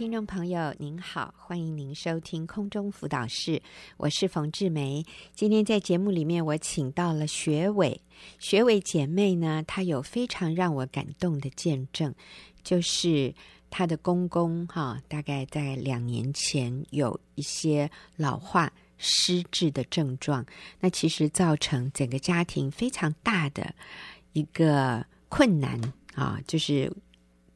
听众朋友您好，欢迎您收听空中辅导室，我是冯志梅。今天在节目里面，我请到了学伟，学伟姐妹呢，她有非常让我感动的见证，就是她的公公哈，大概在两年前有一些老化失智的症状，那其实造成整个家庭非常大的一个困难啊，就是。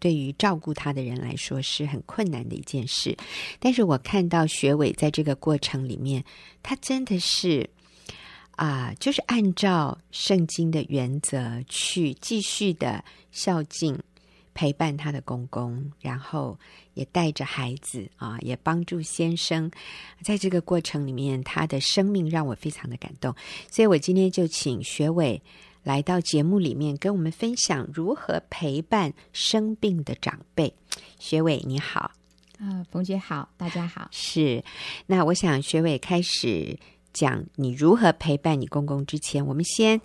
对于照顾他的人来说是很困难的一件事，但是我看到学伟在这个过程里面，他真的是啊、就是按照圣经的原则去继续的孝敬、陪伴他的公公，然后也带着孩子啊，也帮助先生。在这个过程里面，他的生命让我非常的感动，所以我今天就请学伟。来到节目里面跟我们分享如何陪伴生病的长辈，学伟你好，啊、呃，冯姐好，大家好。是，那我想学伟开始讲你如何陪伴你公公之前，我们先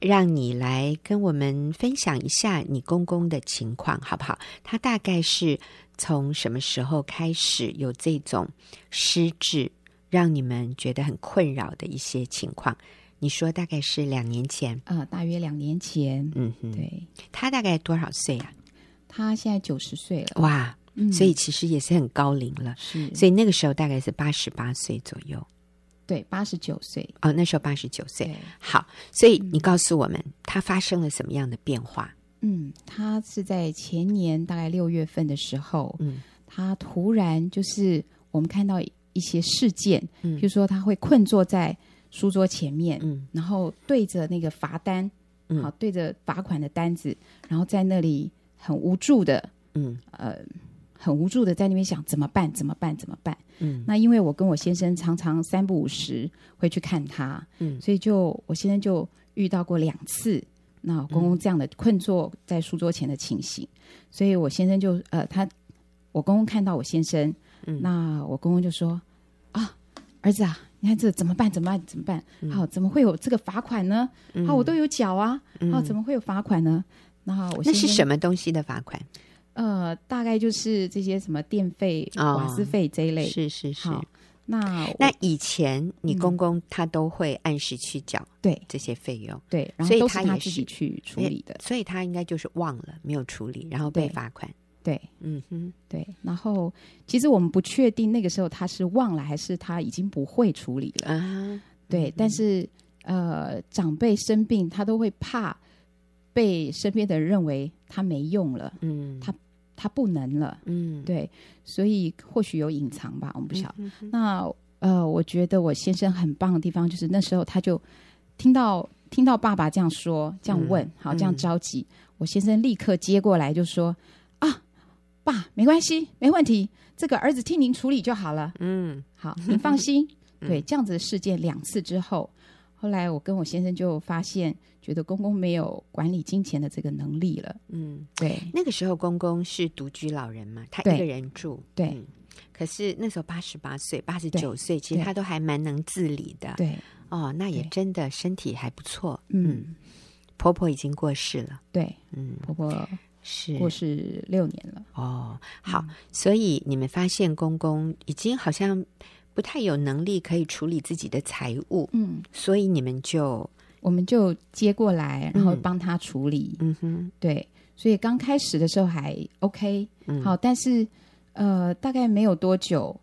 让你来跟我们分享一下你公公的情况，好不好？他大概是从什么时候开始有这种失智，让你们觉得很困扰的一些情况？你说大概是两年前，呃，大约两年前，嗯哼，对，他大概多少岁啊？他现在九十岁了，哇，嗯，所以其实也是很高龄了，是，所以那个时候大概是八十八岁左右，对，八十九岁，哦，那时候八十九岁，好，所以你告诉我们，嗯，他发生了什么样的变化？嗯，他是在前年大概六月份的时候，嗯，他突然就是我们看到一些事件，嗯，就是说他会困坐在。书桌前面，嗯，然后对着那个罚单，嗯，好，对着罚款的单子，然后在那里很无助的，嗯，呃，很无助的在那边想怎么办？怎么办？怎么办？嗯，那因为我跟我先生常常三不五时会去看他，嗯，所以就我先生就遇到过两次，那公公这样的困坐在书桌前的情形，嗯，所以我先生就呃，他我公公看到我先生，嗯，那我公公就说啊，儿子啊。你看这怎么办？怎么办？怎么办？好，怎么会有这个罚款呢？好，我都有缴啊。好，怎么会有罚款呢？然后我那是什么东西的罚款？呃，大概就是这些什么电费、瓦斯费这一类。是是是。那那以前你公公他都会按时去缴对这些费用，对，然后都是他自己去处理的，所以他应该就是忘了没有处理，然后被罚款。对，嗯哼，对。然后其实我们不确定那个时候他是忘了还是他已经不会处理了啊。对，嗯、但是呃，长辈生病他都会怕被身边的人认为他没用了，嗯，他他不能了，嗯，对。所以或许有隐藏吧，我们不晓得。嗯、那呃，我觉得我先生很棒的地方就是那时候他就听到听到爸爸这样说，这样问，嗯、好，这样着急，嗯、我先生立刻接过来就说。爸，没关系，没问题，这个儿子替您处理就好了。嗯，好，您放心。对，这样子的事件两次之后，后来我跟我先生就发现，觉得公公没有管理金钱的这个能力了。嗯，对。那个时候公公是独居老人嘛，他一个人住。对。对，可是那时候八十八岁、八十九岁，其实他都还蛮能自理的。对。哦，那也真的身体还不错。嗯。婆婆已经过世了。对。嗯，婆婆。是。过世六年了。哦，好，嗯、所以你们发现公公已经好像不太有能力可以处理自己的财务，嗯，所以你们就我们就接过来，然后帮他处理，嗯哼，对，所以刚开始的时候还 OK，嗯，好，但是呃，大概没有多久，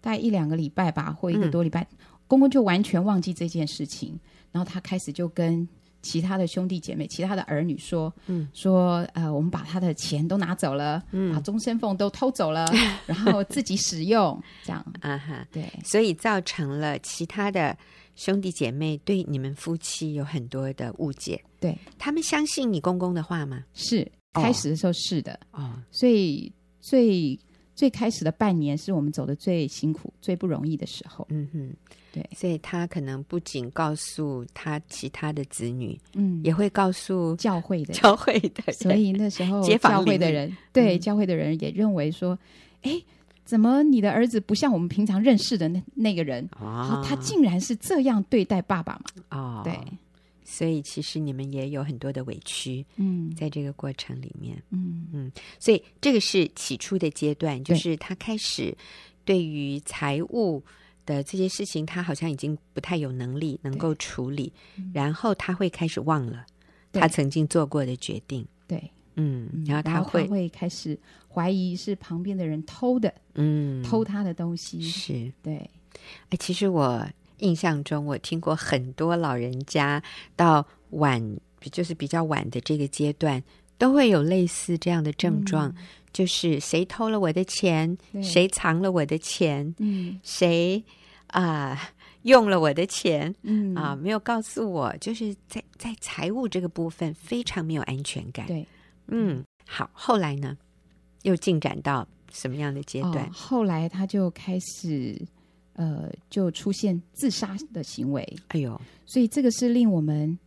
大概一两个礼拜吧，或一个多礼拜，嗯、公公就完全忘记这件事情，然后他开始就跟。其他的兄弟姐妹、其他的儿女说：“嗯，说呃，我们把他的钱都拿走了，嗯，把终身俸都偷走了，然后自己使用，这样。啊哈，对，所以造成了其他的兄弟姐妹对你们夫妻有很多的误解。对，他们相信你公公的话吗？是，开始的时候是的，哦，所以最最开始的半年是我们走的最辛苦、最不容易的时候。嗯哼。”对，所以他可能不仅告诉他其他的子女，嗯，也会告诉教会的教会的。所以那时候教会的人，对教会的人也认为说，哎，怎么你的儿子不像我们平常认识的那那个人？哦，他竟然是这样对待爸爸嘛？哦，对，所以其实你们也有很多的委屈，嗯，在这个过程里面，嗯。嗯，所以这个是起初的阶段，就是他开始对于财务的这些事情，他好像已经不太有能力能够处理，然后他会开始忘了他曾经做过的决定，对，嗯，然后他会他会开始怀疑是旁边的人偷的，嗯，偷他的东西，是。对，哎，其实我。印象中，我听过很多老人家到晚，就是比较晚的这个阶段，都会有类似这样的症状，嗯、就是谁偷了我的钱，谁藏了我的钱，嗯，谁啊、呃、用了我的钱，嗯啊、呃、没有告诉我，就是在在财务这个部分非常没有安全感。对，嗯，好，后来呢，又进展到什么样的阶段？哦、后来他就开始。呃，就出现自杀的行为。哎呦，所以这个是令我们，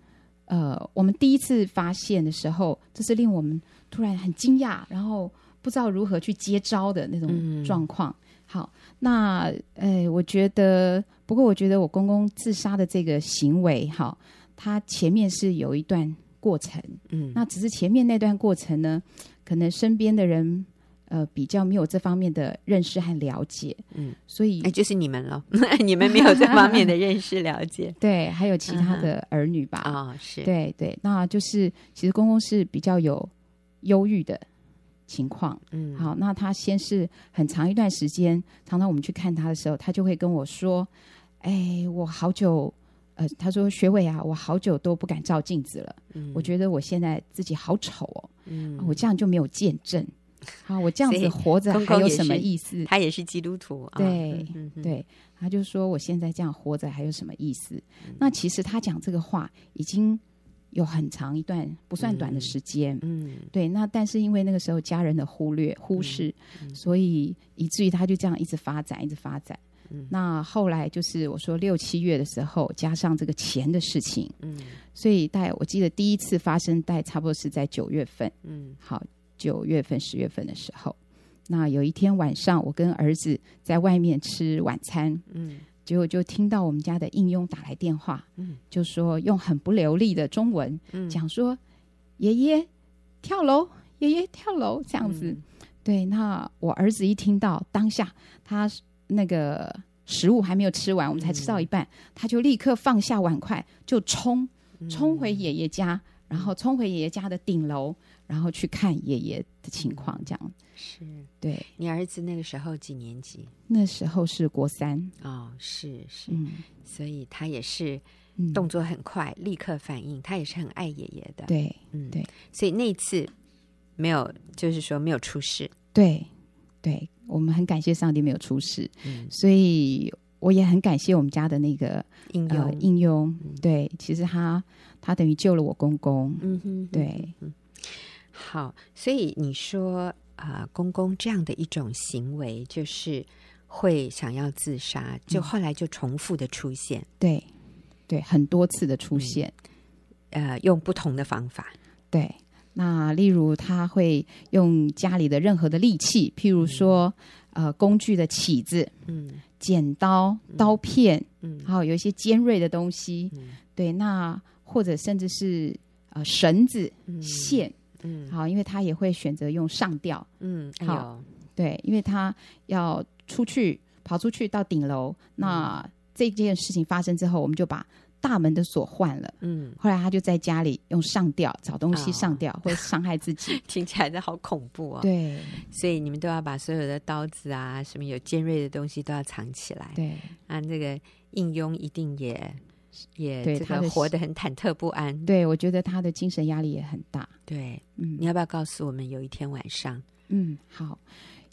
呃，我们第一次发现的时候，这是令我们突然很惊讶，然后不知道如何去接招的那种状况。嗯、好，那呃，我觉得，不过我觉得我公公自杀的这个行为，哈，他前面是有一段过程，嗯，那只是前面那段过程呢，可能身边的人。呃，比较没有这方面的认识和了解，嗯，所以哎，就是你们了，你们没有这方面的认识了解，对，还有其他的儿女吧，啊、嗯，是。对对，那就是其实公公是比较有忧郁的情况，嗯，好，那他先是很长一段时间，常常我们去看他的时候，他就会跟我说，哎，我好久，呃，他说学伟啊，我好久都不敢照镜子了，嗯，我觉得我现在自己好丑哦，嗯，我这样就没有见证。好，我这样子活着还有什么意思？他也是基督徒，对、嗯、对，他就说我现在这样活着还有什么意思？嗯、那其实他讲这个话已经有很长一段不算短的时间，嗯，对。那但是因为那个时候家人的忽略忽视，嗯、所以以至于他就这样一直发展，一直发展。嗯、那后来就是我说六七月的时候，加上这个钱的事情，嗯，所以大概我记得第一次发生，大概差不多是在九月份，嗯，好。九月份、十月份的时候，那有一天晚上，我跟儿子在外面吃晚餐，嗯，结果就听到我们家的应用打来电话，嗯，就说用很不流利的中文，嗯，讲说爷爷跳楼，爷爷跳楼这样子。嗯，对，那我儿子一听到，当下他那个食物还没有吃完，我们才吃到一半，嗯，他就立刻放下碗筷，就冲冲回爷爷家，嗯，然后冲回爷爷家的顶楼。然后去看爷爷的情况，这样是对。你儿子那个时候几年级？那时候是国三哦，是是，嗯，所以他也是动作很快，嗯、立刻反应。他也是很爱爷爷的，对，嗯，对。所以那一次没有，就是说没有出事。对，对，我们很感谢上帝没有出事。嗯，所以我也很感谢我们家的那个应用呃、应用。对，其实他他等于救了我公公。嗯哼，对。嗯好，所以你说啊、呃，公公这样的一种行为，就是会想要自杀，就后来就重复的出现，嗯、对，对，很多次的出现，嗯、呃，用不同的方法，对，那例如他会用家里的任何的利器，譬如说、嗯、呃工具的起子，嗯，剪刀、刀片，嗯，还有有一些尖锐的东西，嗯，对，那或者甚至是呃绳子、嗯、线。嗯，好，因为他也会选择用上吊。嗯，好，哎、对，因为他要出去跑出去到顶楼。嗯、那这件事情发生之后，我们就把大门的锁换了。嗯，后来他就在家里用上吊找东西上吊，会、哦、伤害自己。听起来都好恐怖哦。对，所以你们都要把所有的刀子啊，什么有尖锐的东西都要藏起来。对，啊，这个应用一定也。也对这个活得很忐忑不安，对，我觉得他的精神压力也很大。对，嗯，你要不要告诉我们有一天晚上？嗯，好，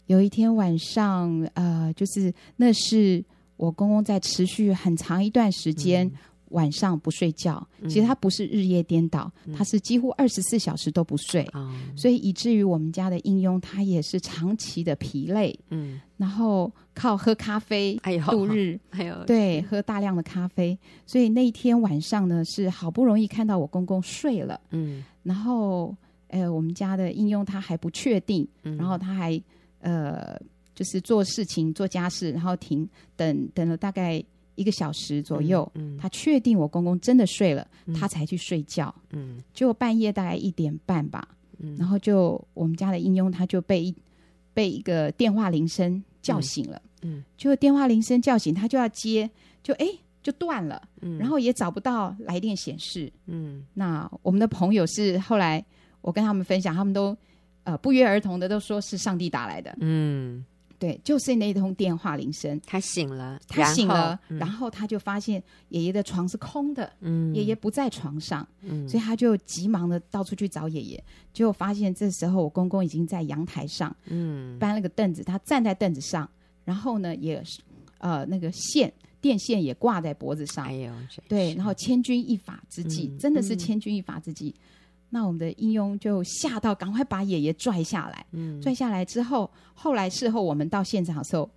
有一天晚上，呃，就是那是我公公在持续很长一段时间。嗯晚上不睡觉，其实他不是日夜颠倒，嗯、他是几乎二十四小时都不睡，嗯、所以以至于我们家的应用他也是长期的疲累，嗯，然后靠喝咖啡度日，哎呦，对，喝大量的咖啡，所以那一天晚上呢，是好不容易看到我公公睡了，嗯，然后呃，我们家的应用他还不确定，嗯、然后他还呃，就是做事情做家事，然后停等等了大概。一一个小时左右，嗯，他确定我公公真的睡了，嗯，他才去睡觉，嗯，就半夜大概一点半吧，嗯，然后就我们家的应用他就被一被一个电话铃声叫醒了，嗯，嗯，就电话铃声叫醒，他就要接，就哎就断了，嗯，然后也找不到来电显示，嗯，那我们的朋友是后来我跟他们分享，他们都呃不约而同的都说是上帝打来的，嗯。对，就是那一通电话铃声，他醒了，他醒了，然后，他就发现爷爷的床是空的，嗯，爷爷不在床上，嗯，所以他就急忙的到处去找爷爷，结果发现这时候我公公已经在阳台上，嗯，搬了个凳子，他站在凳子上，然后呢，也呃那个线电线也挂在脖子上，哎呦，对，然后千钧一发之际，嗯、真的是千钧一发之际。嗯那我们的应用就吓到，赶快把爷爷拽下来。嗯，拽下来之后，后来事后我们到现场的时候，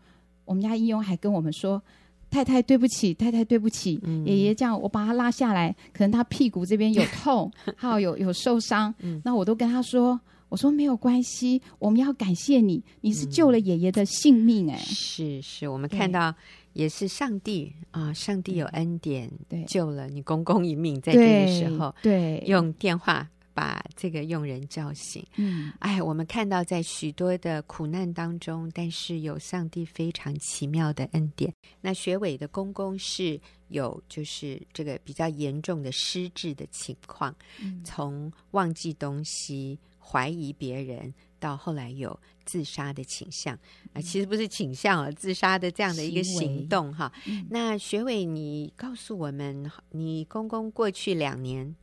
我们家应用还跟我们说：“太太对不起，太太对不起，嗯、爷爷这样我把他拉下来，可能他屁股这边有 痛，还有有有受伤。嗯”那我都跟他说：“我说没有关系，我们要感谢你，你是救了爷爷的性命。”哎，是是，我们看到也是上帝啊，上帝有恩典，对，救了你公公一命，在这个时候，对，用电话。把这个佣人叫醒。嗯，哎，我们看到在许多的苦难当中，但是有上帝非常奇妙的恩典。那学伟的公公是有就是这个比较严重的失智的情况，嗯，从忘记东西、怀疑别人，到后来有自杀的倾向啊，其实不是倾向啊，自杀的这样的一个行动哈。嗯，那学伟，你告诉我们，你公公过去两年。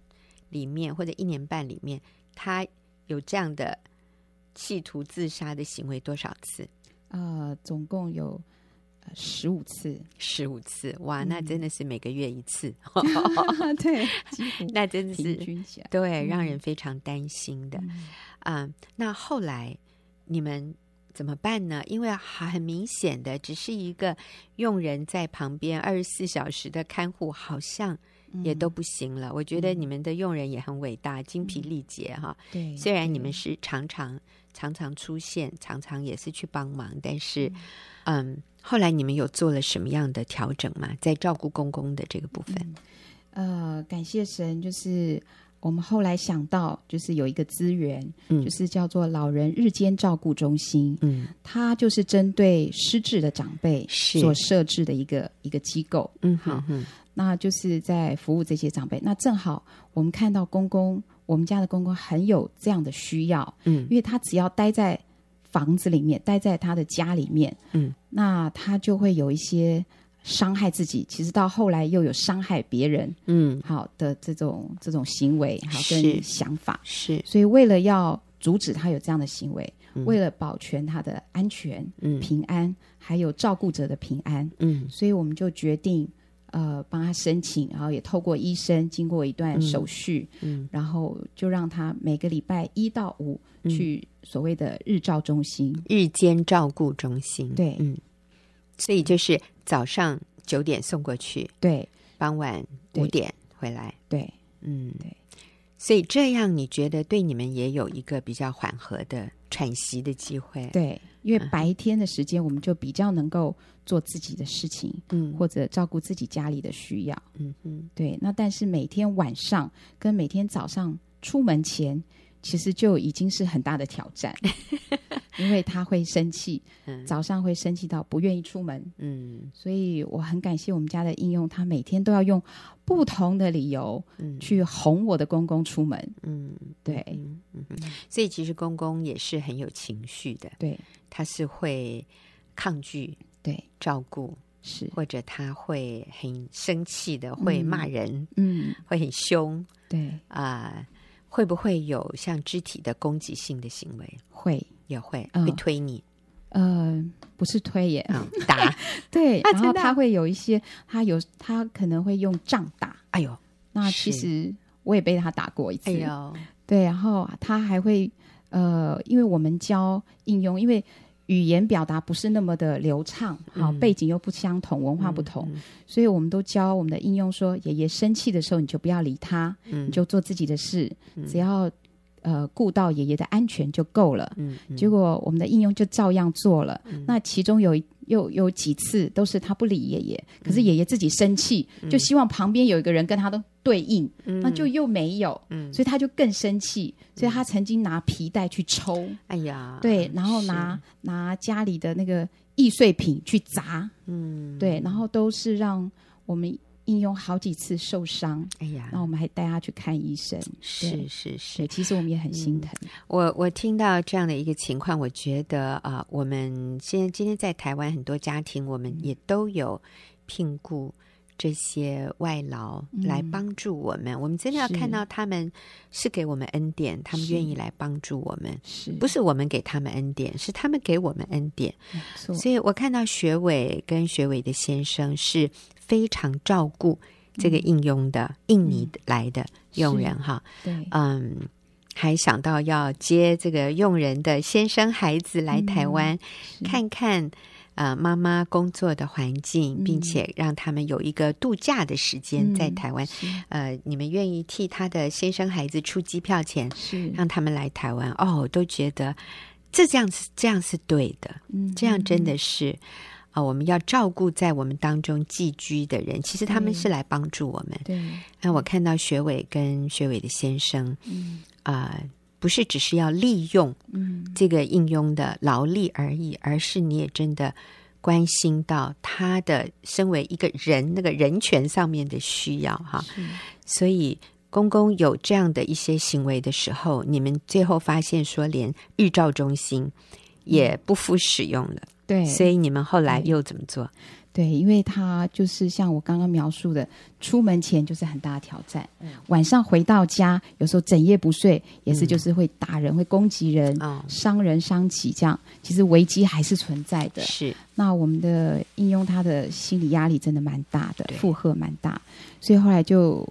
里面或者一年半里面，他有这样的企图自杀的行为多少次？呃，总共有十五次，十五次，哇，那真的是每个月一次，嗯、对，那真的是对，让人非常担心的。嗯，嗯，那后来你们怎么办呢？因为很明显的，只是一个佣人在旁边二十四小时的看护，好像。也都不行了，我觉得你们的佣人也很伟大，嗯、精疲力竭哈。对，虽然你们是常常常常出现，常常也是去帮忙，但是，嗯，嗯，后来你们有做了什么样的调整吗？在照顾公公的这个部分？嗯、呃，感谢神，就是我们后来想到，就是有一个资源，嗯，就是叫做老人日间照顾中心，嗯，它就是针对失智的长辈所设置的一个一个机构，嗯，好。嗯那就是在服务这些长辈。那正好我们看到公公，我们家的公公很有这样的需要，嗯，因为他只要待在房子里面，待在他的家里面，嗯，那他就会有一些伤害自己，其实到后来又有伤害别人，嗯，好的这种这种行为，好跟想法。是。所以为了要阻止他有这样的行为，嗯，为了保全他的安全、嗯，平安，还有照顾者的平安，嗯，所以我们就决定。呃，帮他申请，然后也透过医生经过一段手续，嗯，嗯，然后就让他每个礼拜一到五去所谓的日照中心、嗯、日间照顾中心。对，嗯，所以就是早上九点送过去，对，傍晚五点回来，对，嗯，对。所以这样你觉得对你们也有一个比较缓和的喘息的机会？对。因为白天的时间，我们就比较能够做自己的事情，嗯，或者照顾自己家里的需要，嗯嗯，对。那但是每天晚上跟每天早上出门前，其实就已经是很大的挑战，因为他会生气，早上会生气到不愿意出门，嗯。所以我很感谢我们家的应用，他每天都要用不同的理由，去哄我的公公出门，嗯，对，嗯嗯。所以其实公公也是很有情绪的，对。他是会抗拒对。照顾是，或者他会很生气的，会骂人，嗯，会很凶，对。啊、呃，会不会有像肢体的攻击性的行为？会。也会、嗯、会推你？呃，不是推耶，嗯、打？对，啊、然后他会有一些，他有他可能会用杖打，哎呦，那其实我也被他打过一次，哎呦，对，然后他还会。呃，因为我们教应用，因为语言表达不是那么的流畅，好、嗯，背景又不相同，文化不同，嗯嗯、所以我们都教我们的应用说，爷爷生气的时候，你就不要理他，嗯、你就做自己的事，嗯、只要呃顾到爷爷的安全就够了。嗯，嗯。结果我们的应用就照样做了。嗯、那其中有又有几次都是他不理爷爷，可是爷爷自己生气，嗯、就希望旁边有一个人跟他都对应，嗯、那就又没有，嗯、所以他就更生气，所以他曾经拿皮带去抽，哎呀，对，然后拿拿家里的那个易碎品去砸，嗯，对，然后都是让我们。应用好几次受伤，哎呀，那我们还带他去看医生，是是是，其实我们也很心疼。嗯、我我听到这样的一个情况，我觉得啊、呃，我们现在今天在台湾很多家庭，我们也都有聘雇这些外劳来帮助我们。嗯、我们真的要看到他们是给我们恩典，他们愿意来帮助我们，是。不是我们给他们恩典，是他们给我们恩典。所以我看到学伟跟学伟的先生是。非常照顾这个应用的、嗯、印尼来的佣人哈，对，嗯，还想到要接这个佣人的先生孩子来台湾、嗯、看看，呃，妈妈工作的环境，嗯、并且让他们有一个度假的时间在台湾。嗯、呃，你们愿意替他的先生孩子出机票钱，是。让他们来台湾？哦，都觉得这这样子这样是对的，嗯，这样真的是。啊、呃，我们要照顾在我们当中寄居的人，其实他们是来帮助我们。对，那我看到学伟跟学伟的先生，嗯啊、呃，不是只是要利用嗯这个应用的劳力而已，嗯、而是你也真的关心到他的身为一个人那个人权上面的需要哈。所以公公有这样的一些行为的时候，你们最后发现说，连日照中心也不敷使用了。对，所以你们后来又怎么做？对，因为他就是像我刚刚描述的，出门前就是很大的挑战，嗯、晚上回到家有时候整夜不睡，也是就是会打人、嗯、会攻击人、哦、伤人伤己这样，其实危机还是存在的。是，那我们的应用他的心理压力真的蛮大的，负荷蛮大，所以后来就。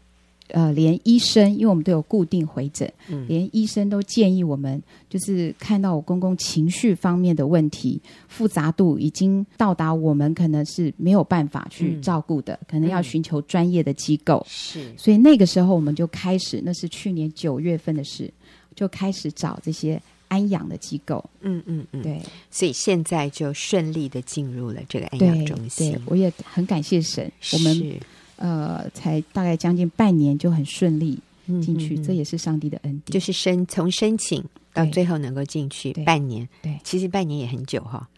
呃，连医生，因为我们都有固定回诊，嗯、连医生都建议我们，就是看到我公公情绪方面的问题复杂度已经到达我们可能是没有办法去照顾的，嗯、可能要寻求专业的机构。是、嗯，所以那个时候我们就开始，那是去年九月份的事，就开始找这些安养的机构。嗯嗯嗯，对，所以现在就顺利的进入了这个安养中心。对，对，我也很感谢神，我们。呃，才大概将近半年就很顺利进去，嗯嗯嗯，这也是上帝的恩典。就是申从申请到最后能够进去半年，对，对其实半年也很久哈。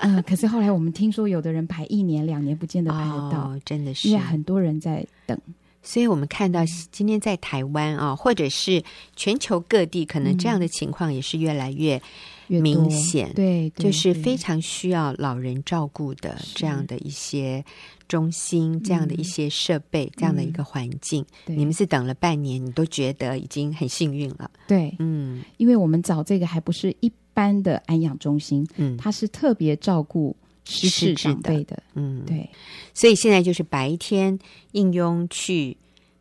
嗯、呃，可是后来我们听说，有的人排一年、两年不见得排得到，哦、真的是，因为很多人在等。所以我们看到今天在台湾啊，或者是全球各地，可能这样的情况也是越来越明显。对，就是非常需要老人照顾的这样的一些中心，这样的一些设备，这样的一个环境。你们是等了半年，你都觉得已经很幸运了。对，嗯，因为我们找这个还不是一般的安养中心，嗯，它是特别照顾。失智长辈的，嗯，对，所以现在就是白天应用去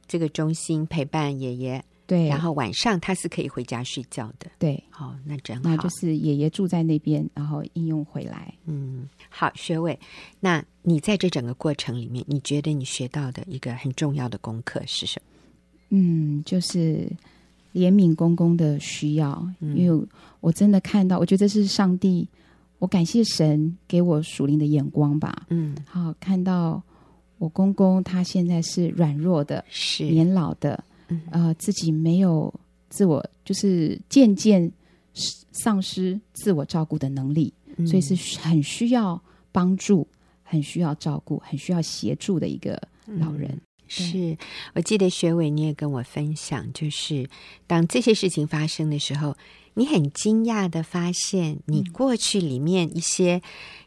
这个中心陪伴爷爷，对，然后晚上他是可以回家睡觉的，对，好，那真好，那就是爷爷住在那边，然后应用回来，嗯，好，学伟，那你在这整个过程里面，你觉得你学到的一个很重要的功课是什么？嗯，就是怜悯公公的需要，嗯，因为我真的看到，我觉得这是上帝。我感谢神给我属灵的眼光吧，嗯，好，看到我公公他现在是软弱的，是。年老的，嗯、呃，自己没有自我，就是渐渐丧失自我照顾的能力，嗯、所以是很需要帮助、很需要照顾、很需要协助的一个老人。嗯、是我记得学伟你也跟我分享，就是当这些事情发生的时候。你很惊讶的发现，你过去里面一些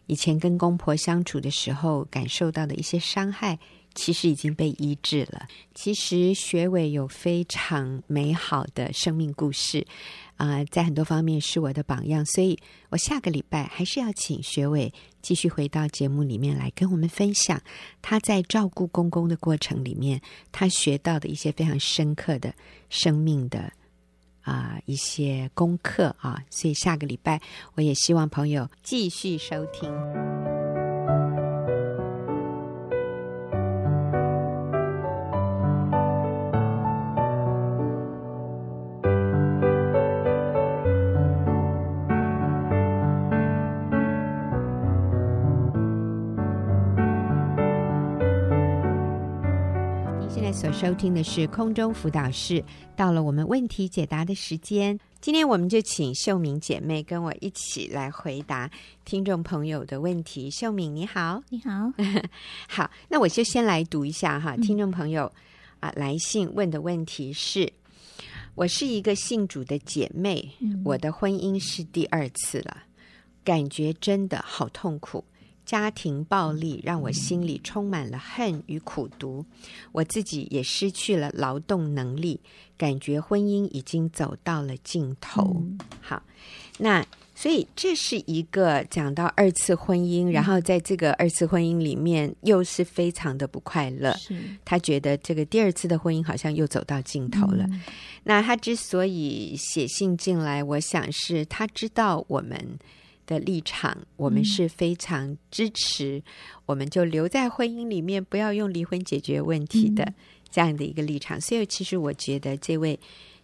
以前跟公婆相处的时候感受到的一些伤害，其实已经被医治了。其实学伟有非常美好的生命故事，啊、在很多方面是我的榜样。所以我下个礼拜还是要请学伟继续回到节目里面来跟我们分享他在照顾公公的过程里面，他学到的一些非常深刻的生命的。啊、一些功课啊，所以下个礼拜我也希望朋友继续收听。所收听的是空中辅导室，到了我们问题解答的时间。今天我们就请秀敏姐妹跟我一起来回答听众朋友的问题。秀敏你好，你好，好，那我就先来读一下哈，听众朋友啊来信问的问题是：我是一个信主的姐妹，我的婚姻是第二次了，感觉真的好痛苦。家庭暴力让我心里充满了恨与苦毒，我自己也失去了劳动能力，感觉婚姻已经走到了尽头。嗯、好，那所以这是一个讲到二次婚姻，嗯、然后在这个二次婚姻里面又是非常的不快乐。是他觉得这个第二次的婚姻好像又走到尽头了。嗯、那他之所以写信进来，我想是他知道我们。的立场，我们是非常支持，嗯、我们就留在婚姻里面，不要用离婚解决问题的这样的一个立场。嗯、所以，其实我觉得这位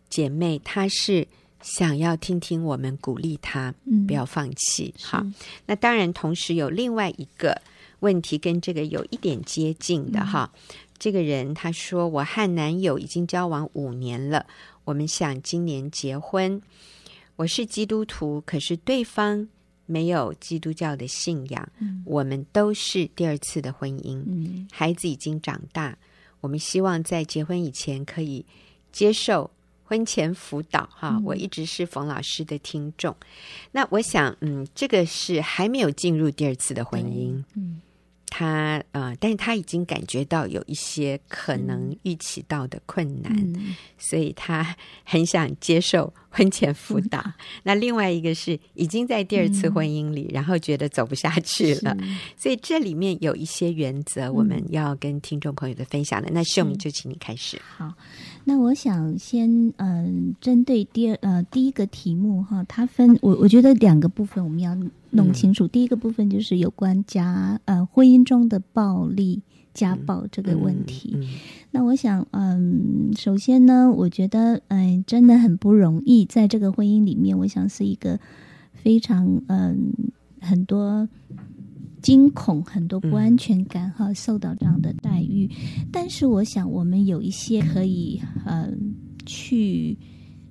姐妹她是想要听听我们鼓励她，嗯、不要放弃。好，那当然，同时有另外一个问题跟这个有一点接近的哈。嗯、这个人他说，我和男友已经交往五年了，我们想今年结婚。我是基督徒，可是对方。没有基督教的信仰，嗯、我们都是第二次的婚姻。嗯、孩子已经长大，我们希望在结婚以前可以接受婚前辅导。哈，嗯、我一直是冯老师的听众。那我想，嗯，这个是还没有进入第二次的婚姻。嗯。他呃，但是他已经感觉到有一些可能预期到的困难，嗯、所以他很想接受婚前辅导。嗯、那另外一个是已经在第二次婚姻里，嗯、然后觉得走不下去了，所以这里面有一些原则我们要跟听众朋友的分享的。嗯、那秀敏就请你开始。好，那我想先嗯、呃，针对第二呃第一个题目哈，它分我我觉得两个部分我们要。弄清楚，第一个部分就是有关家呃婚姻中的暴力、家暴这个问题。嗯嗯嗯、那我想，嗯，首先呢，我觉得，嗯、呃，真的很不容易，在这个婚姻里面，我想是一个非常嗯很多惊恐、很多不安全感哈，受到这样的待遇。但是，我想我们有一些可以嗯去。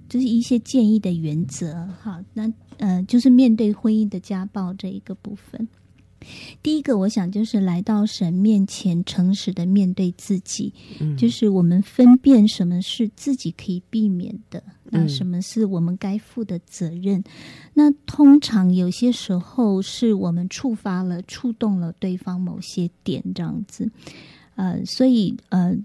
就是一些建议的原则，哈，那呃，就是面对婚姻的家暴这一个部分，第一个，我想就是来到神面前，诚实的面对自己，嗯，就是我们分辨什么是自己可以避免的，那什么是我们该负的责任。嗯，那通常有些时候是我们触发了、触动了对方某些点，这样子，呃，所以呃。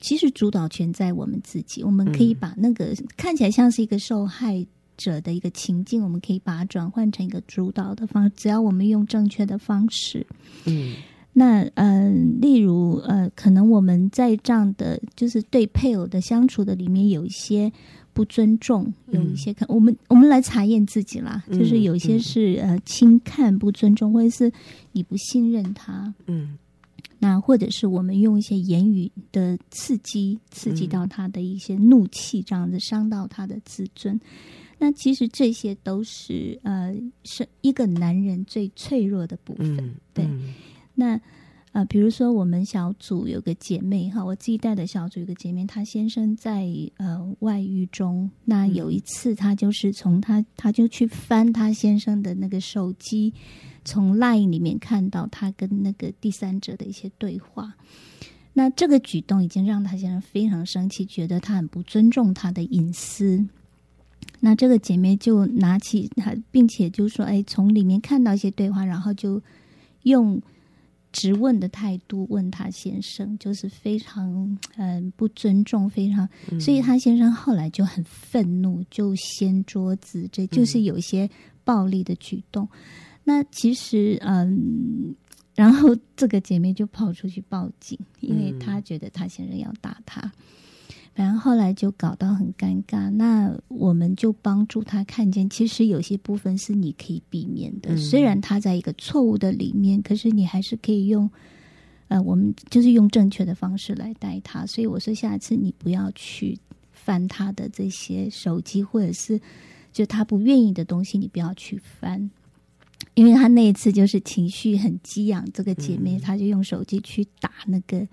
其实主导权在我们自己，我们可以把那个看起来像是一个受害者的一个情境，我们可以把它转换成一个主导的方，只要我们用正确的方式。嗯，那呃，例如呃，可能我们在这样的就是对配偶的相处的里面有一些不尊重，有一些看我们我们来查验自己啦，就是有些是呃轻看、不尊重，或者是你不信任他。嗯。那或者是我们用一些言语的刺激，刺激到他的一些怒气，这样子伤到他的自尊。那其实这些都是呃，是一个男人最脆弱的部分。嗯、对，那呃，比如说我们小组有个姐妹哈，我自己带的小组有个姐妹，她先生在呃外遇中。那有一次，她就是从她，她就去翻她先生的那个手机。从 LINE 里面看到他跟那个第三者的一些对话，那这个举动已经让他先生非常生气，觉得他很不尊重他的隐私。那这个姐妹就拿起他，并且就说：“哎，从里面看到一些对话，然后就用质问的态度问她先生，就是非常嗯不尊重，非常。所以她先生后来就很愤怒，就掀桌子，这就是有一些暴力的举动。”那其实，嗯，然后这个姐妹就跑出去报警，因为她觉得她先生要打她，然后后来就搞到很尴尬。那我们就帮助他看见，其实有些部分是你可以避免的。虽然他在一个错误的里面，可是你还是可以用，呃，我们就是用正确的方式来带他。所以我说，下次你不要去翻他的这些手机，或者是就他不愿意的东西，你不要去翻。因为他那一次就是情绪很激昂，这个姐妹她就用手机去打那个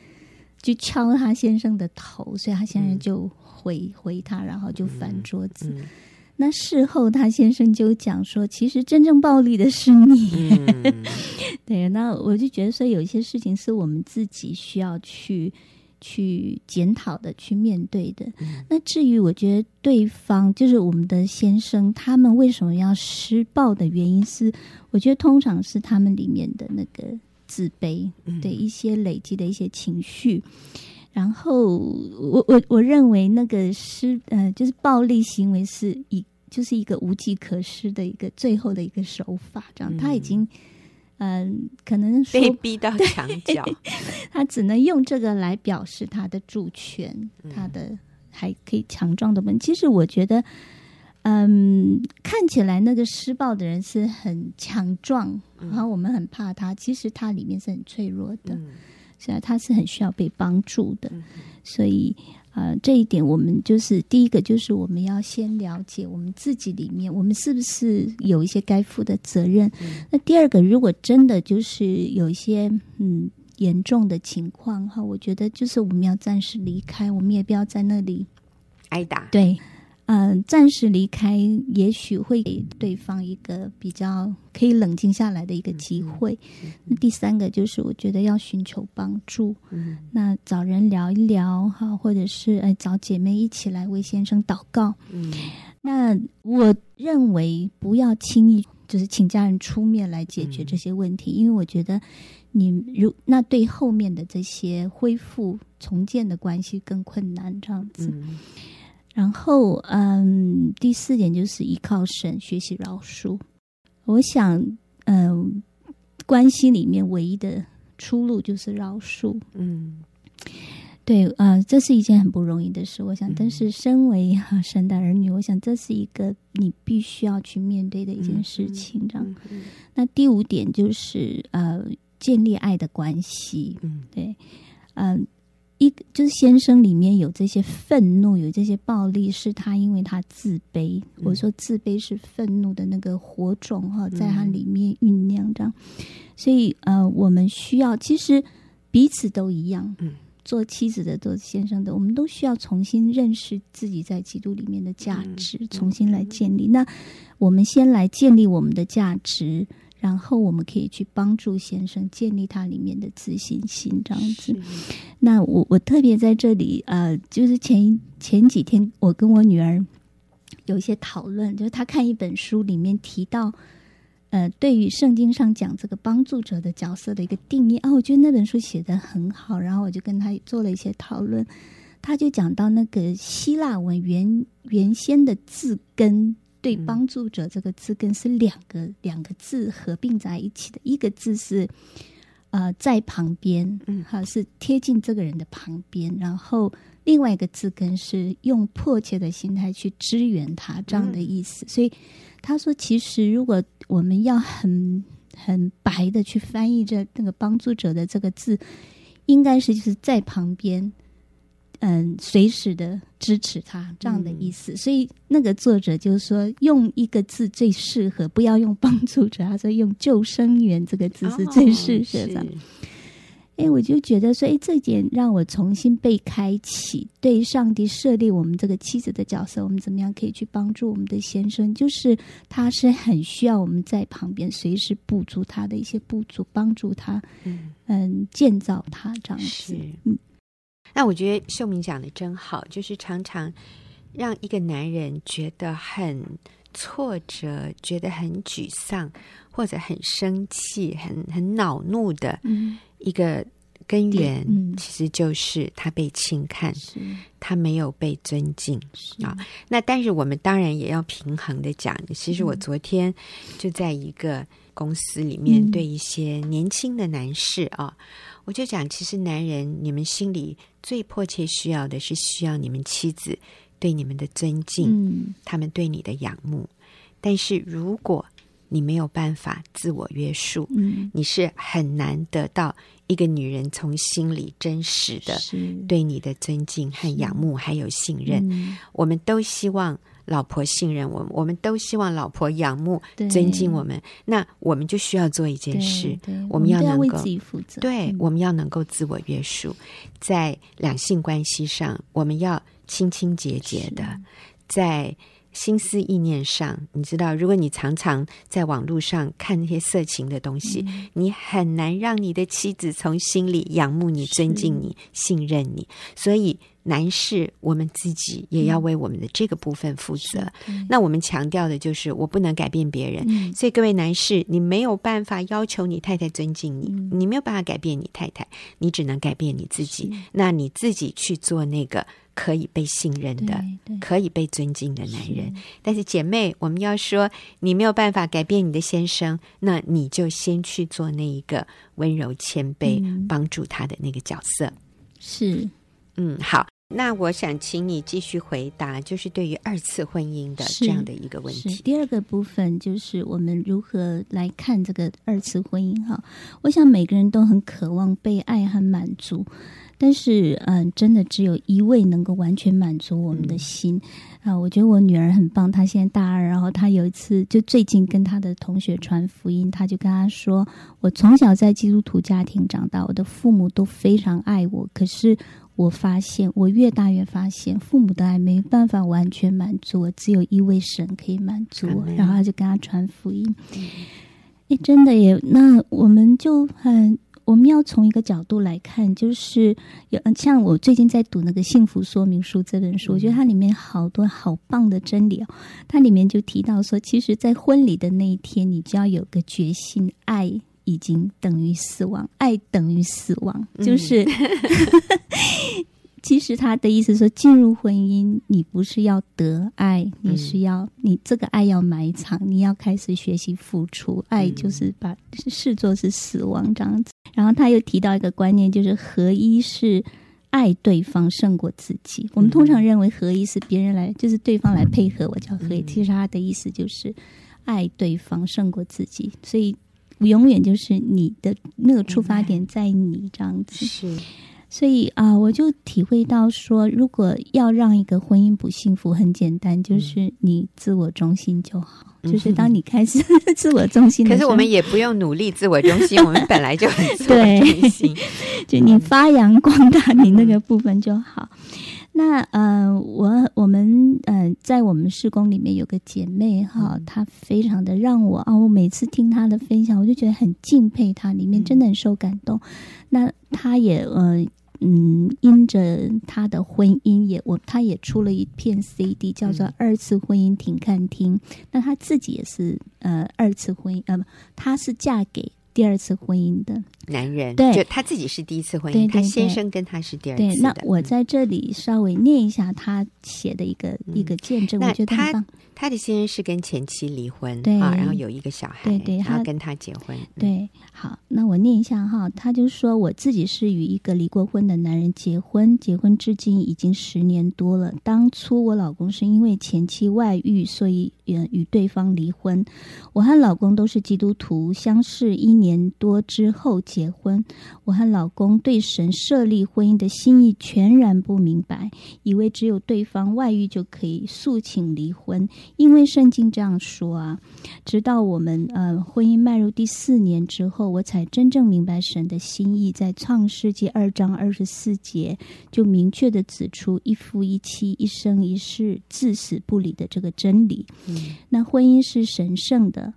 就敲他先生的头，所以他先生就回、嗯、回他，然后就翻桌子。那事后他先生就讲说，其实真正暴力的是你。嗯、对，那我就觉得说，有一些事情是我们自己需要去去检讨的，去面对的。嗯、那至于我觉得对方就是我们的先生，他们为什么要施暴的原因是，我觉得通常是他们里面的那个。自卑对一些累积的一些情绪，嗯、然后我我我认为那个是呃，就是暴力行为是一就是一个无计可施的一个最后的一个手法，这样、嗯、他已经嗯、呃，可能被逼到墙角，他只能用这个来表示他的主权，嗯、他的还可以强壮的问。其实我觉得。嗯，看起来那个施暴的人是很强壮，嗯、然后我们很怕他。其实他里面是很脆弱的，所以、嗯、他是很需要被帮助的。嗯、所以，呃，这一点我们就是第一个，就是我们要先了解我们自己里面，我们是不是有一些该负的责任。嗯、那第二个，如果真的就是有一些嗯严重的情况哈，我觉得就是我们要暂时离开，我们也不要在那里挨打。对。嗯，暂时离开，也许会给对方一个比较可以冷静下来的一个机会。那第三个就是，我觉得要寻求帮助。嗯，那找人聊一聊哈，或者是哎找姐妹一起来为先生祷告。嗯，那我认为不要轻易就是请家人出面来解决这些问题，嗯、因为我觉得你如那对后面的这些恢复重建的关系更困难，这样子。嗯然后，嗯，第四点就是依靠神，学习饶恕。我想，嗯，关系里面唯一的出路就是饶恕。嗯，对，啊、呃，这是一件很不容易的事。我想，但是身为神的儿女，我想这是一个你必须要去面对的一件事情。这样，嗯嗯、那第五点就是呃，建立爱的关系。嗯，对，嗯、呃。一就是先生里面有这些愤怒，有这些暴力，是他因为他自卑。嗯、我说自卑是愤怒的那个火种哈，在他里面酝酿这样。嗯、所以呃，我们需要其实彼此都一样，嗯，做妻子的，做先生的，我们都需要重新认识自己在基督里面的价值，嗯、重新来建立。嗯、那我们先来建立我们的价值。然后我们可以去帮助先生建立他里面的自信心，这样子。那我我特别在这里，呃，就是前前几天我跟我女儿有一些讨论，就是她看一本书里面提到，呃，对于圣经上讲这个帮助者的角色的一个定义啊，我觉得那本书写的很好，然后我就跟她做了一些讨论，她就讲到那个希腊文原原先的字根。对，帮助者这个字根是两个两个字合并在一起的，一个字是呃在旁边，嗯，哈，是贴近这个人的旁边，然后另外一个字根是用迫切的心态去支援他这样的意思。嗯、所以他说，其实如果我们要很很白的去翻译这那个帮助者的这个字，应该是就是在旁边。嗯，随时的支持他这样的意思，嗯、所以那个作者就是说，用一个字最适合，不要用帮助者，他说用救生员这个字是最适合的。哎、哦，我就觉得说，哎，这点让我重新被开启，对上帝设立我们这个妻子的角色，我们怎么样可以去帮助我们的先生？就是他是很需要我们在旁边随时补足他的一些不足，帮助他，嗯，嗯，建造他这样子，嗯。那我觉得秀敏讲的真好，就是常常让一个男人觉得很挫折，觉得很沮丧，或者很生气、很很恼怒的一个根源，嗯、其实就是他被轻看，他没有被尊敬是啊。那但是我们当然也要平衡的讲，其实我昨天就在一个公司里面对一些年轻的男士啊。嗯我就讲，其实男人，你们心里最迫切需要的是需要你们妻子对你们的尊敬，嗯，他们对你的仰慕。但是如果你没有办法自我约束，嗯，你是很难得到一个女人从心里真实的对你的尊敬和仰慕，还有信任。嗯，我们都希望老婆信任我们，我们都希望老婆仰慕、尊敬我们。那我们就需要做一件事，我们要能够为自己负责。对，我们要能够自我约束，在两性关系上，我们要清清洁洁的，在。心思意念上，你知道，如果你常常在网络上看那些色情的东西，嗯、你很难让你的妻子从心里仰慕你、尊敬你、信任你。所以，男士，我们自己也要为我们的这个部分负责。那我们强调的就是，我不能改变别人。嗯、所以，各位男士，你没有办法要求你太太尊敬你，嗯、你没有办法改变你太太，你只能改变你自己。那你自己去做那个。可以被信任的，可以被尊敬的男人。是但是姐妹，我们要说，你没有办法改变你的先生，那你就先去做那一个温柔谦卑、嗯、帮助他的那个角色。是，嗯，好。那我想请你继续回答，就是对于二次婚姻的这样的一个问题。第二个部分就是我们如何来看这个二次婚姻？哈，我想每个人都很渴望被爱和满足。但是，嗯，真的只有一位能够完全满足我们的心啊！我觉得我女儿很棒，她现在大二，然后她有一次就最近跟她的同学传福音，她就跟她说：“我从小在基督徒家庭长大，我的父母都非常爱我。可是我发现，我越大越发现，父母的爱没办法完全满足我，只有一位神可以满足我。然后他就跟他传福音。哎，真的耶！那我们就很。我们要从一个角度来看，就是有像我最近在读那个《幸福说明书》这本书，我觉得它里面好多好棒的真理哦。它里面就提到说，其实，在婚礼的那一天，你就要有个决心，爱已经等于死亡，爱等于死亡，就是。嗯其实他的意思说，进入婚姻，你不是要得爱，你是要你这个爱要埋藏，你要开始学习付出。爱就是把视作是死亡这样子。然后他又提到一个观念，就是合一是爱对方胜过自己。我们通常认为合一是别人来，就是对方来配合我叫合一。其实他的意思就是爱对方胜过自己，所以永远就是你的那个出发点在你这样子。是。所以啊，我就体会到说，如果要让一个婚姻不幸福，很简单，就是你自我中心就好。嗯、就是当你开始 自我中心可是我们也不用努力自我中心，我们本来就很自我中心。就你发扬光大你那个部分就好。那呃，我我们呃，在我们施工里面有个姐妹哈，她非常的让我啊，我每次听她的分享，我就觉得很敬佩她，里面真的很受感动。那她也呃。嗯，因着他的婚姻也，我他也出了一片 CD，叫做《二次婚姻停看听》。那他自己也是呃二次婚姻，呃，他是嫁给第二次婚姻的男人，对，就他自己是第一次婚姻，对对对，他先生跟他是第二次。对，那我在这里稍微念一下他写的一个、嗯、一个见证，我觉得很棒。他的先生是跟前妻离婚，对啊，然后有一个小孩，对对，然后跟他结婚。对，好，那我念一下哈，他就说，我自己是与一个离过婚的男人结婚，结婚至今已经十年多了。当初我老公是因为前妻外遇，所以与与对方离婚。我和老公都是基督徒，相识一年多之后结婚。我和老公对神设立婚姻的心意全然不明白，以为只有对方外遇就可以诉请离婚。因为圣经这样说啊，直到我们呃婚姻迈入第四年之后，我才真正明白神的心意。在创世纪二章二十四节，就明确的指出一夫一妻、一生一世、至死不离的这个真理。嗯，那婚姻是神圣的。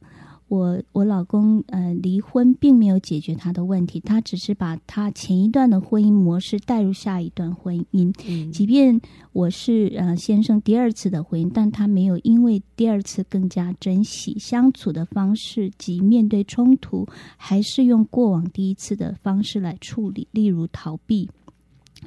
我我老公呃离婚并没有解决他的问题，他只是把他前一段的婚姻模式带入下一段婚姻。嗯，即便我是呃先生第二次的婚姻，但他没有因为第二次更加珍惜相处的方式及面对冲突，还是用过往第一次的方式来处理，例如逃避。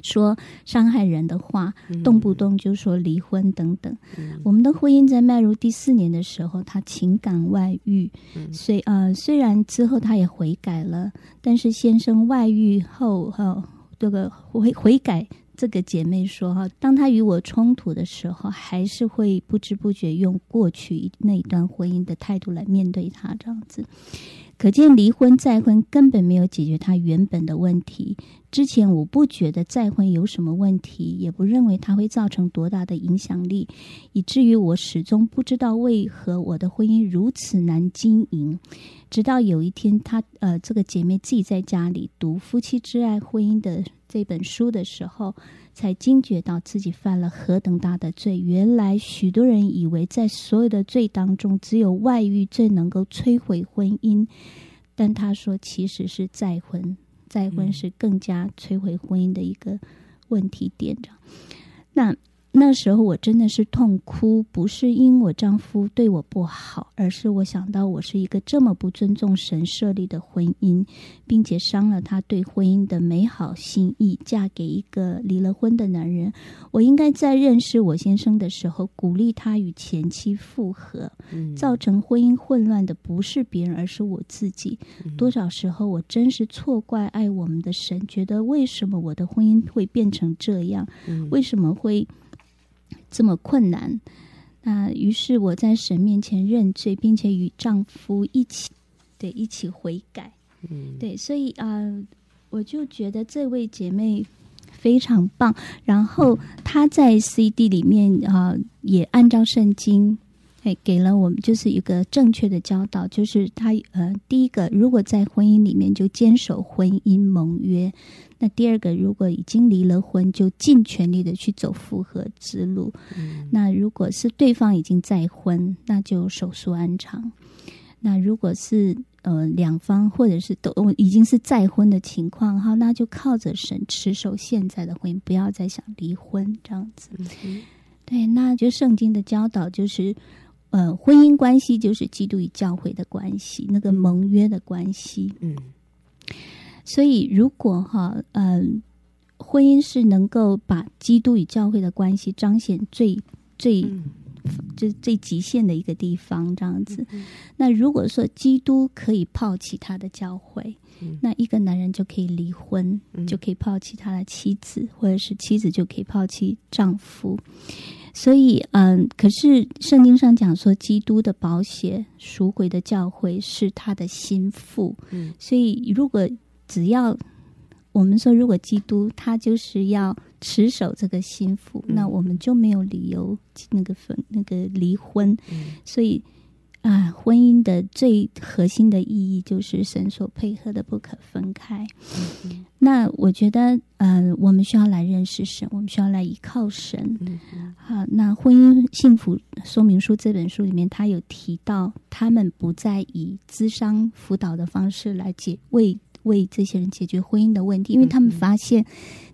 说伤害人的话，动不动就说离婚等等。嗯、我们的婚姻在迈入第四年的时候，他情感外遇，虽呃虽然之后他也悔改了，但是先生外遇后，哈、哦，这个悔悔改这个姐妹说哈，当她与我冲突的时候，还是会不知不觉用过去那一段婚姻的态度来面对他这样子。可见离婚再婚根本没有解决他原本的问题。之前我不觉得再婚有什么问题，也不认为它会造成多大的影响力，以至于我始终不知道为何我的婚姻如此难经营。直到有一天，她呃，这个姐妹自己在家里读《夫妻之爱婚姻》的这本书的时候。才惊觉到自己犯了何等大的罪。原来许多人以为在所有的罪当中，只有外遇最能够摧毁婚姻。但他说，其实是再婚，再婚是更加摧毁婚姻的一个问题点。那。那时候我真的是痛哭，不是因我丈夫对我不好，而是我想到我是一个这么不尊重神设立的婚姻，并且伤了他对婚姻的美好心意，嫁给一个离了婚的男人。我应该在认识我先生的时候，鼓励他与前妻复合。造成婚姻混乱的不是别人，而是我自己。多少时候我真是错怪爱我们的神，觉得为什么我的婚姻会变成这样？为什么会？这么困难，那于是我在神面前认罪，并且与丈夫一起，对，一起悔改。嗯，对，所以啊、呃，我就觉得这位姐妹非常棒。然后她在 CD 里面啊、呃，也按照圣经，哎，给了我们就是一个正确的教导，就是他呃，第一个，如果在婚姻里面就坚守婚姻盟约。那第二个，如果已经离了婚，就尽全力的去走复合之路。嗯。那如果是对方已经再婚，那就手术安长。那如果是呃两方或者是都已经是再婚的情况哈，那就靠着神持守现在的婚姻，不要再想离婚这样子。嗯。对，那就圣经的教导就是，呃，婚姻关系就是基督与教会的关系，那个盟约的关系。嗯。所以，如果哈，嗯，婚姻是能够把基督与教会的关系彰显最最，就最极限的一个地方，这样子。那如果说基督可以抛弃他的教会，那一个男人就可以离婚，就可以抛弃他的妻子，或者是妻子就可以抛弃丈夫。所以，嗯，可是圣经上讲说，基督的宝血赎回的教会是他的心腹。嗯，所以如果只要我们说，如果基督他就是要持守这个心腹，嗯，那我们就没有理由那个分那个离婚。嗯，所以啊，婚姻的最核心的意义就是神所配合的不可分开。嗯，那我觉得，嗯，呃，我们需要来认识神，我们需要来依靠神。嗯，好，那婚姻幸福说明书这本书里面，他有提到，他们不再以咨商辅导的方式来解为。为这些人解决婚姻的问题，因为他们发现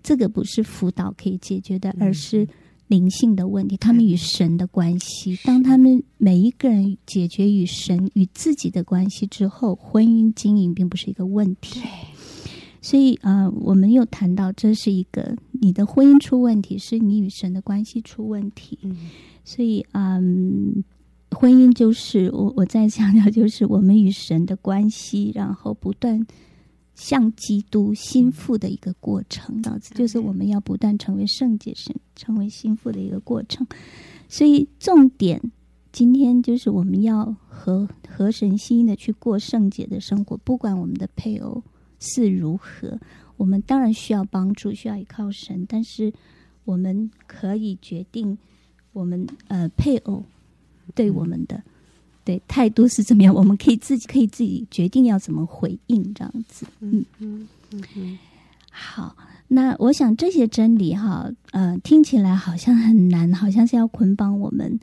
这个不是辅导可以解决的，嗯、而是灵性的问题。他们与神的关系，当他们每一个人解决与神与自己的关系之后，婚姻经营并不是一个问题。所以啊、呃，我们又谈到这是一个你的婚姻出问题，是你与神的关系出问题。嗯、所以嗯，婚姻就是我我再强调，就是我们与神的关系，然后不断。像基督心腹的一个过程，这样子就是我们要不断成为圣洁神，成为心腹的一个过程。所以重点今天就是我们要和和神心意的去过圣洁的生活，不管我们的配偶是如何，我们当然需要帮助，需要依靠神，但是我们可以决定我们呃配偶对我们的。对，态度是怎么样？我们可以自己可以自己决定要怎么回应，这样子。嗯嗯嗯嗯。好，那我想这些真理哈，呃，听起来好像很难，好像是要捆绑我们。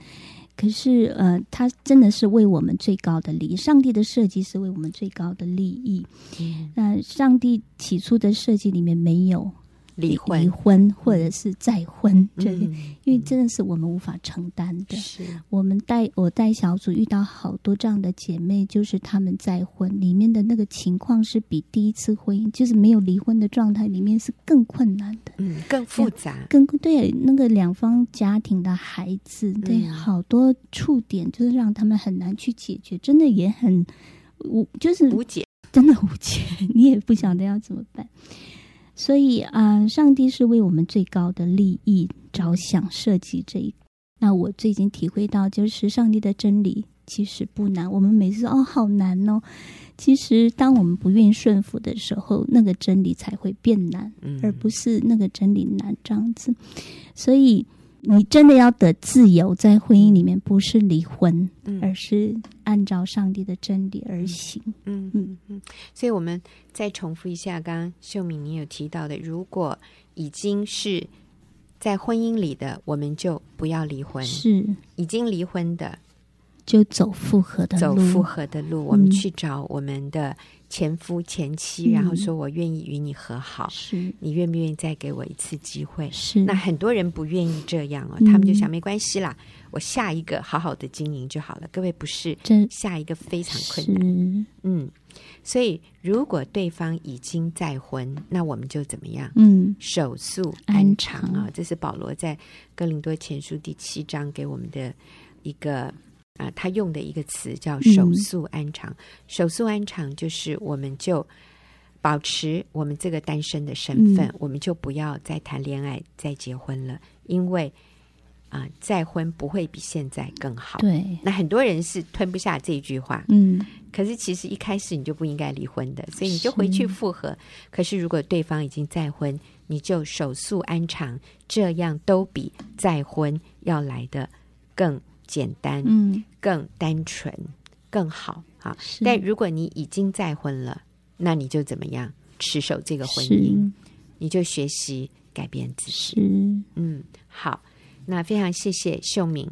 可是，呃，它真的是为我们最高的利益。上帝的设计是为我们最高的利益。嗯。那上帝起初的设计里面没有。离婚，离婚或者是再婚，这、嗯、因为真的是我们无法承担的。是。我们带我带小组遇到好多这样的姐妹，就是他们再婚里面的那个情况是比第一次婚姻，就是没有离婚的状态里面是更困难的，嗯，更复杂，更对那个两方家庭的孩子，对、嗯、好多触点，就是让他们很难去解决，真的也很无，就是无解，真的无解，你也不晓得要怎么办。所以啊、呃，上帝是为我们最高的利益着想设计这一。那我最近体会到，就是上帝的真理其实不难。我们每次哦，好难哦。其实，当我们不愿意顺服的时候，那个真理才会变难，嗯、而不是那个真理难这样子。所以，你真的要得自由，在婚姻里面不是离婚，嗯、而是按照上帝的真理而行。嗯嗯嗯。所以我们再重复一下，刚刚秀敏你有提到的，如果已经是在婚姻里的，我们就不要离婚；是已经离婚的。就走复合的路，走复合的路。我们去找我们的前夫前妻，嗯、然后说：“我愿意与你和好，是你愿不愿意再给我一次机会？”是那很多人不愿意这样哦，嗯、他们就想没关系啦，我下一个好好的经营就好了。各位不是，这下一个非常困难。嗯，所以如果对方已经再婚，那我们就怎么样？嗯，守素安常啊，这是保罗在哥林多前书第七章给我们的一个。啊、呃，他用的一个词叫“守素安常”。嗯、守素安常就是，我们就保持我们这个单身的身份，嗯、我们就不要再谈恋爱、再结婚了，因为啊、呃，再婚不会比现在更好。对，那很多人是吞不下这句话。嗯，可是其实一开始你就不应该离婚的，所以你就回去复合。是可是如果对方已经再婚，你就守素安常，这样都比再婚要来的更。简单，嗯，更单纯，更好啊！但如果你已经再婚了，那你就怎么样持守这个婚姻？你就学习改变自己。是，嗯，好，那非常谢谢秀敏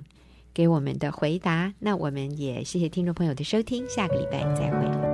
给我们的回答，那我们也谢谢听众朋友的收听，下个礼拜再会。